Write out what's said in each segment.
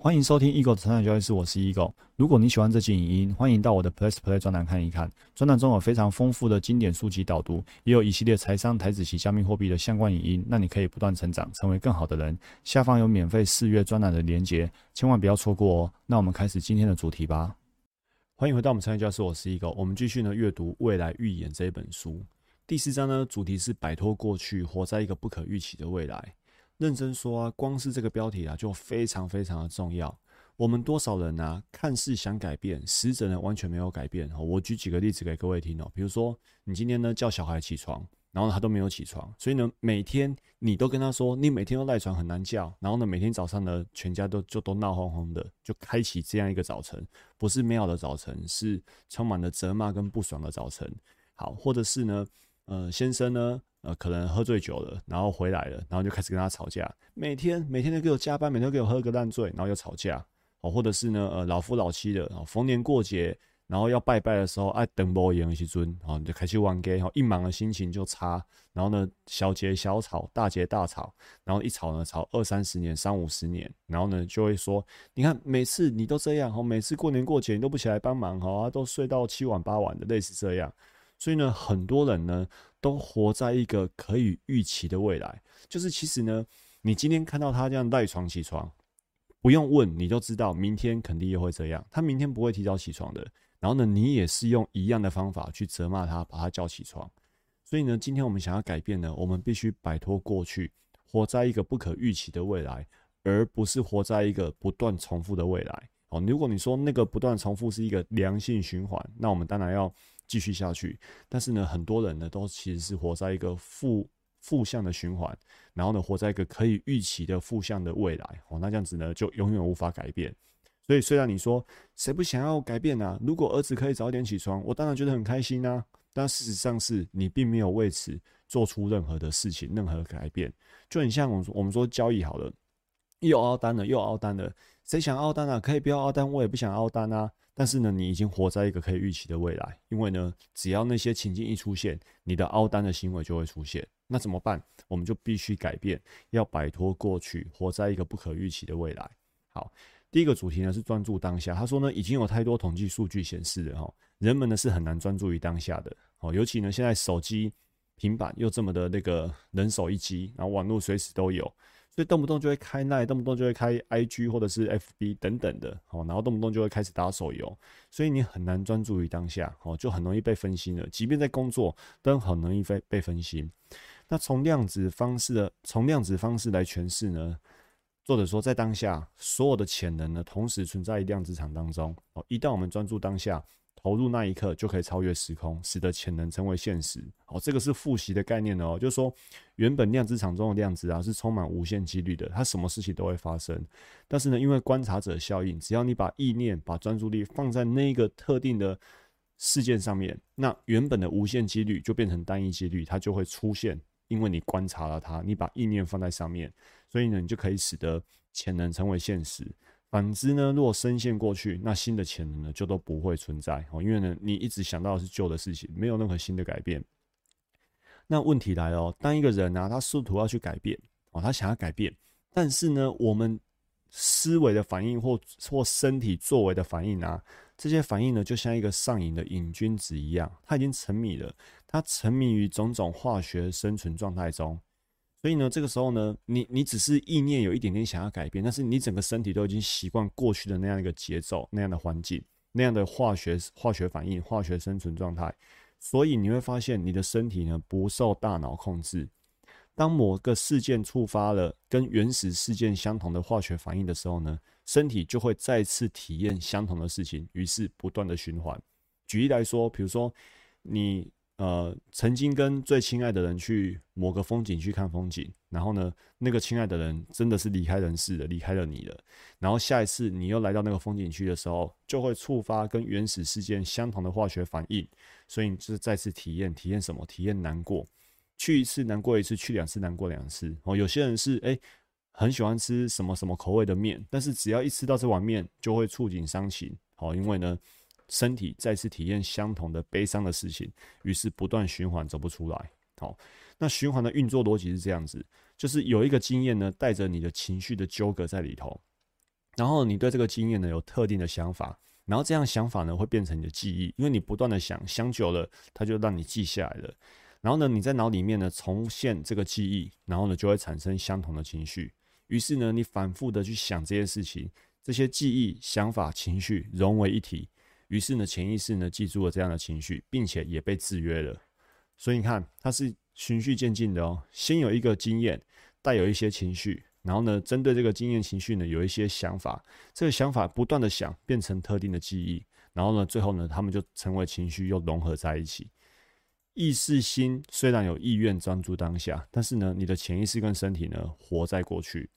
欢迎收听 Eagle 的成长交易室，我是 Eagle。如果你喜欢这期影音，欢迎到我的 Plus Play 专栏看一看。专栏中有非常丰富的经典书籍导读，也有一系列财商、台子及加密货币的相关影音，让你可以不断成长，成为更好的人。下方有免费试阅专栏的连结，千万不要错过哦。那我们开始今天的主题吧。欢迎回到我们成长教室，我是 Eagle。我们继续呢阅读《未来预言》这一本书。第四章呢，主题是摆脱过去，活在一个不可预期的未来。认真说啊，光是这个标题啊，就非常非常的重要。我们多少人啊，看似想改变，实则呢完全没有改变。我举几个例子给各位听哦。比如说，你今天呢叫小孩起床，然后他都没有起床，所以呢每天你都跟他说，你每天都赖床很难叫，然后呢每天早上呢全家都就都闹哄哄的，就开启这样一个早晨，不是美好的早晨，是充满了责骂跟不爽的早晨。好，或者是呢，呃，先生呢？呃，可能喝醉酒了，然后回来了，然后就开始跟他吵架，每天每天都给我加班，每天都给我喝个烂醉，然后又吵架，哦，或者是呢，呃，老夫老妻的，哦，逢年过节，然后要拜拜的时候，哎，等不赢一尊，哦，就开始玩 gay，哈，一忙的心情就差，然后呢，小节小吵，大节大吵，然后一吵呢，吵二三十年，三五十年，然后呢，就会说，你看每次你都这样，哈，每次过年过节你都不起来帮忙，哈，都睡到七晚八晚的，类似这样。所以呢，很多人呢都活在一个可以预期的未来，就是其实呢，你今天看到他这样赖床起床，不用问你就知道明天肯定又会这样，他明天不会提早起床的。然后呢，你也是用一样的方法去责骂他，把他叫起床。所以呢，今天我们想要改变呢，我们必须摆脱过去，活在一个不可预期的未来，而不是活在一个不断重复的未来。哦，如果你说那个不断重复是一个良性循环，那我们当然要。继续下去，但是呢，很多人呢都其实是活在一个负负向的循环，然后呢，活在一个可以预期的负向的未来哦，那这样子呢就永远无法改变。所以虽然你说谁不想要改变呢？如果儿子可以早点起床，我当然觉得很开心啊。但事实上是你并没有为此做出任何的事情，任何改变。就很像我们我们说交易好了，又凹单了，又凹单了，谁想凹单啊？可以不要凹单，我也不想凹单啊。但是呢，你已经活在一个可以预期的未来，因为呢，只要那些情境一出现，你的凹单的行为就会出现。那怎么办？我们就必须改变，要摆脱过去，活在一个不可预期的未来。好，第一个主题呢是专注当下。他说呢，已经有太多统计数据显示了哈，人们呢是很难专注于当下的。哦，尤其呢现在手机、平板又这么的那个人手一机，然后网络随时都有。所以动不动就会开奈，动不动就会开 IG 或者是 FB 等等的，哦，然后动不动就会开始打手游，所以你很难专注于当下，哦，就很容易被分心了。即便在工作，都很容易被被分心。那从量子方式的，从量子方式来诠释呢？作者说，在当下，所有的潜能呢，同时存在于量子场当中。哦，一旦我们专注当下。投入那一刻就可以超越时空，使得潜能成为现实。好，这个是复习的概念哦，就是说，原本量子场中的量子啊是充满无限几率的，它什么事情都会发生。但是呢，因为观察者效应，只要你把意念、把专注力放在那个特定的事件上面，那原本的无限几率就变成单一几率，它就会出现。因为你观察了它，你把意念放在上面，所以呢，你就可以使得潜能成为现实。反之呢，如果深陷过去，那新的潜能呢就都不会存在哦，因为呢，你一直想到的是旧的事情，没有任何新的改变。那问题来了，当一个人呢，他试图要去改变哦，他想要改变，但是呢，我们思维的反应或或身体作为的反应啊，这些反应呢，就像一个上瘾的瘾君子一样，他已经沉迷了，他沉迷于种种化学生存状态中。所以呢，这个时候呢，你你只是意念有一点点想要改变，但是你整个身体都已经习惯过去的那样一个节奏、那样的环境、那样的化学化学反应、化学生存状态。所以你会发现，你的身体呢不受大脑控制。当某个事件触发了跟原始事件相同的化学反应的时候呢，身体就会再次体验相同的事情，于是不断的循环。举例来说，比如说你。呃，曾经跟最亲爱的人去某个风景去看风景，然后呢，那个亲爱的人真的是离开人世了，离开了你了。然后下一次你又来到那个风景区的时候，就会触发跟原始事件相同的化学反应，所以你就是再次体验，体验什么？体验难过。去一次难过一次，去两次难过两次。哦，有些人是哎很喜欢吃什么什么口味的面，但是只要一吃到这碗面，就会触景伤情。好，因为呢。身体再次体验相同的悲伤的事情，于是不断循环，走不出来。好，那循环的运作逻辑是这样子：，就是有一个经验呢，带着你的情绪的纠葛在里头，然后你对这个经验呢有特定的想法，然后这样想法呢会变成你的记忆，因为你不断的想，想久了，它就让你记下来了。然后呢，你在脑里面呢重现这个记忆，然后呢就会产生相同的情绪。于是呢，你反复的去想这些事情，这些记忆、想法、情绪融为一体。于是呢，潜意识呢记住了这样的情绪，并且也被制约了。所以你看，它是循序渐进的哦。先有一个经验，带有一些情绪，然后呢，针对这个经验情绪呢，有一些想法。这个想法不断的想，变成特定的记忆，然后呢，最后呢，他们就成为情绪，又融合在一起。意识心虽然有意愿专注当下，但是呢，你的潜意识跟身体呢，活在过去。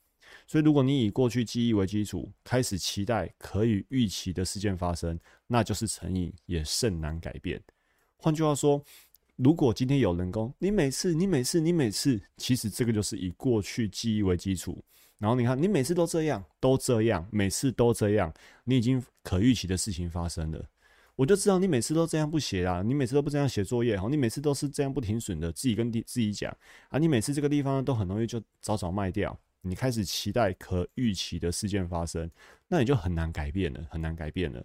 所以，如果你以过去记忆为基础，开始期待可以预期的事件发生，那就是成瘾，也甚难改变。换句话说，如果今天有人工，你每次、你每次、你每次，其实这个就是以过去记忆为基础。然后你看，你每次都这样，都这样，每次都这样，你已经可预期的事情发生了。我就知道你每次都这样不写啦，你每次都不这样写作业，哈，你每次都是这样不停损的，自己跟自己讲啊，你每次这个地方都很容易就早早卖掉。你开始期待可预期的事件发生，那你就很难改变了，很难改变了。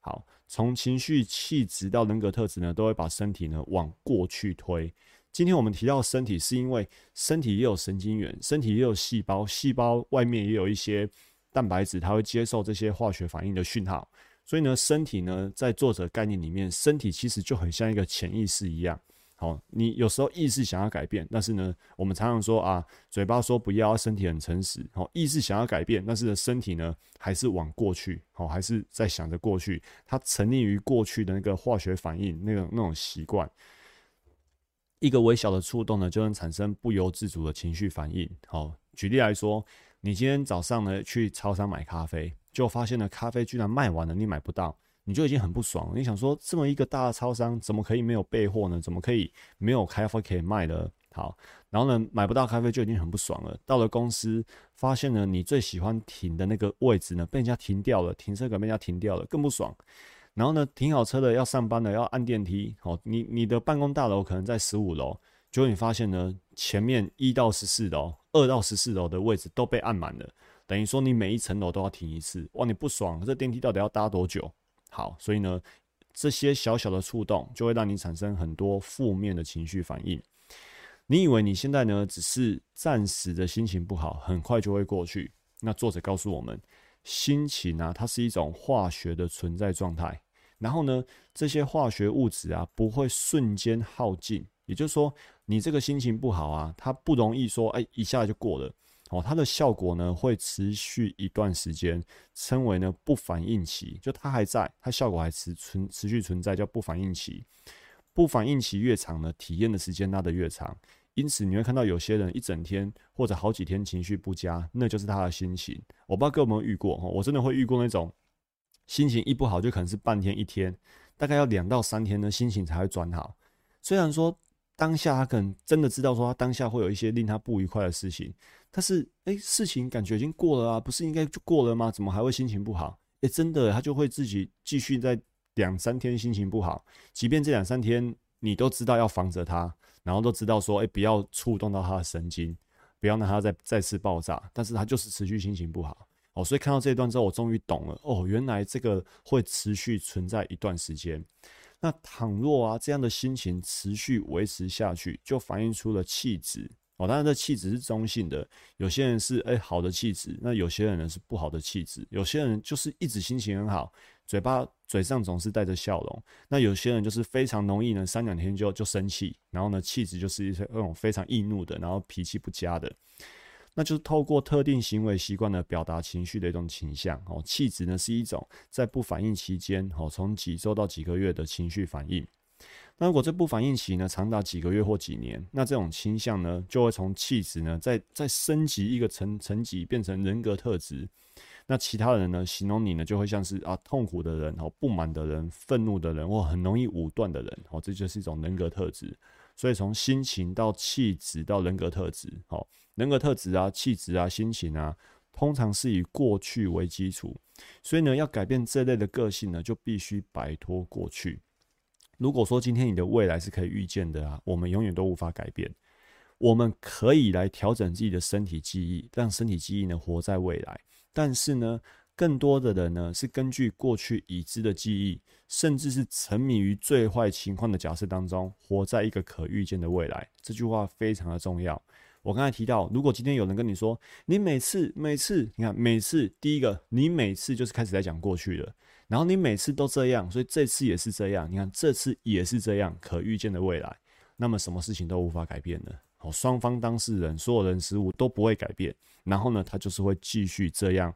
好，从情绪、气质到人格特质呢，都会把身体呢往过去推。今天我们提到身体，是因为身体也有神经元，身体也有细胞，细胞外面也有一些蛋白质，它会接受这些化学反应的讯号。所以呢，身体呢，在作者概念里面，身体其实就很像一个潜意识一样。好，你有时候意识想要改变，但是呢，我们常常说啊，嘴巴说不要，身体很诚实。好，意识想要改变，但是呢，身体呢还是往过去，好，还是在想着过去，它沉溺于过去的那个化学反应，那个那种习惯。一个微小的触动呢，就能产生不由自主的情绪反应。好，举例来说，你今天早上呢去超商买咖啡，就发现了咖啡居然卖完了，你买不到。你就已经很不爽，你想说这么一个大的超商怎么可以没有备货呢？怎么可以没有咖啡可以卖呢？好，然后呢买不到咖啡就已经很不爽了。到了公司，发现呢你最喜欢停的那个位置呢被人家停掉了，停车格被人家停掉了，更不爽。然后呢停好车的要上班的要按电梯，好，你你的办公大楼可能在十五楼，结果你发现呢前面一到十四楼、二到十四楼的位置都被按满了，等于说你每一层楼都要停一次，哇，你不爽，这电梯到底要搭多久？好，所以呢，这些小小的触动就会让你产生很多负面的情绪反应。你以为你现在呢只是暂时的心情不好，很快就会过去。那作者告诉我们，心情啊，它是一种化学的存在状态。然后呢，这些化学物质啊，不会瞬间耗尽。也就是说，你这个心情不好啊，它不容易说，哎，一下就过了。哦，它的效果呢会持续一段时间，称为呢不反应期，就它还在，它效果还持存持续存在，叫不反应期。不反应期越长呢，体验的时间拉得越长。因此你会看到有些人一整天或者好几天情绪不佳，那就是他的心情。我不知道各位有没有遇过哈，我真的会遇过那种心情一不好就可能是半天一天，大概要两到三天呢心情才会转好。虽然说。当下他可能真的知道说他当下会有一些令他不愉快的事情，但是哎，事情感觉已经过了啊，不是应该就过了吗？怎么还会心情不好？哎，真的，他就会自己继续在两三天心情不好，即便这两三天你都知道要防着他，然后都知道说哎，不要触动到他的神经，不要让他再再次爆炸，但是他就是持续心情不好。哦，所以看到这一段之后，我终于懂了哦，原来这个会持续存在一段时间。那倘若啊这样的心情持续维持下去，就反映出了气质哦。当然，这气质是中性的，有些人是哎好的气质，那有些人呢是不好的气质。有些人就是一直心情很好，嘴巴嘴上总是带着笑容。那有些人就是非常容易呢，三两天就就生气，然后呢气质就是一些那种非常易怒的，然后脾气不佳的。那就是透过特定行为习惯的表达情绪的一种倾向哦，气质呢是一种在不反应期间哦，从几周到几个月的情绪反应。那如果这不反应期呢长达几个月或几年，那这种倾向呢就会从气质呢再再升级一个层层级，变成人格特质。那其他人呢形容你呢就会像是啊痛苦的人哦，不满的人，愤怒的人，或很容易武断的人哦，这就是一种人格特质。所以从心情到气质到人格特质，好，人格特质啊、气质啊、心情啊，通常是以过去为基础。所以呢，要改变这类的个性呢，就必须摆脱过去。如果说今天你的未来是可以预见的啊，我们永远都无法改变。我们可以来调整自己的身体记忆，让身体记忆呢活在未来。但是呢，更多的人呢是根据过去已知的记忆，甚至是沉迷于最坏情况的假设当中，活在一个可预见的未来。这句话非常的重要。我刚才提到，如果今天有人跟你说，你每次每次，你看每次第一个，你每次就是开始在讲过去的，然后你每次都这样，所以这次也是这样。你看这次也是这样，可预见的未来，那么什么事情都无法改变的。好，双方当事人所有人事物都不会改变，然后呢，他就是会继续这样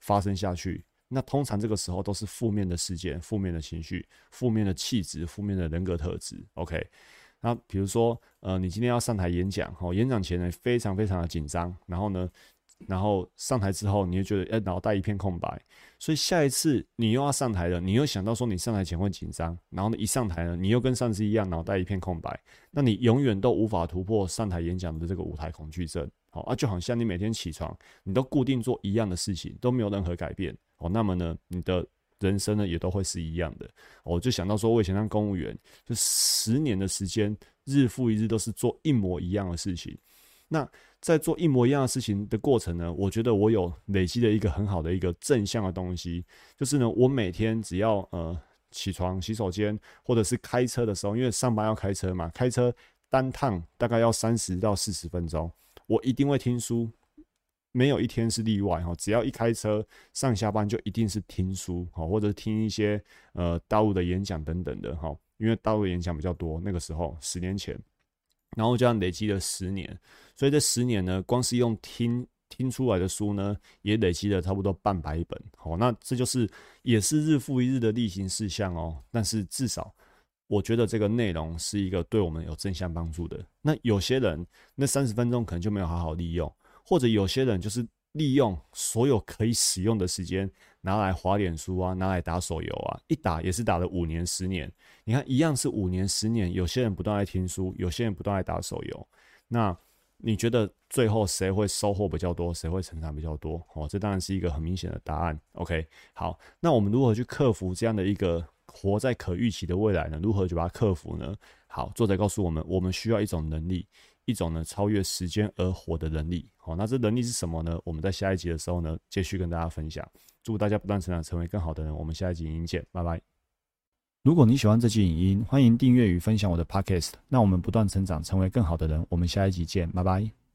发生下去。那通常这个时候都是负面的事件、负面的情绪、负面的气质、负面的人格特质。OK。那比如说，呃，你今天要上台演讲，哦，演讲前呢非常非常的紧张，然后呢，然后上台之后，你就觉得哎脑袋一片空白，所以下一次你又要上台了，你又想到说你上台前会紧张，然后呢一上台呢，你又跟上次一样脑袋一片空白，那你永远都无法突破上台演讲的这个舞台恐惧症，好啊，就好像你每天起床，你都固定做一样的事情，都没有任何改变，哦，那么呢，你的。人生呢也都会是一样的，我就想到说，我以前当公务员，就十年的时间，日复一日都是做一模一样的事情。那在做一模一样的事情的过程呢，我觉得我有累积了一个很好的一个正向的东西，就是呢，我每天只要呃起床、洗手间，或者是开车的时候，因为上班要开车嘛，开车单趟大概要三十到四十分钟，我一定会听书。没有一天是例外哈，只要一开车上下班就一定是听书哈，或者听一些呃大陆的演讲等等的哈，因为大陆演讲比较多。那个时候十年前，然后这样累积了十年，所以这十年呢，光是用听听出来的书呢，也累积了差不多半百本。好，那这就是也是日复一日的例行事项哦。但是至少我觉得这个内容是一个对我们有正向帮助的。那有些人那三十分钟可能就没有好好利用。或者有些人就是利用所有可以使用的时间拿来划脸书啊，拿来打手游啊，一打也是打了五年、十年。你看，一样是五年、十年，有些人不断在听书，有些人不断在打手游。那你觉得最后谁会收获比较多？谁会成长比较多？哦，这当然是一个很明显的答案。OK，好，那我们如何去克服这样的一个活在可预期的未来呢？如何去把它克服呢？好，作者告诉我们，我们需要一种能力。一种呢超越时间而活的能力，好，那这能力是什么呢？我们在下一集的时候呢，继续跟大家分享。祝大家不断成长，成为更好的人。我们下一集影音见，拜拜。如果你喜欢这期影音，欢迎订阅与分享我的 podcast。那我们不断成长，成为更好的人。我们下一集见，拜拜。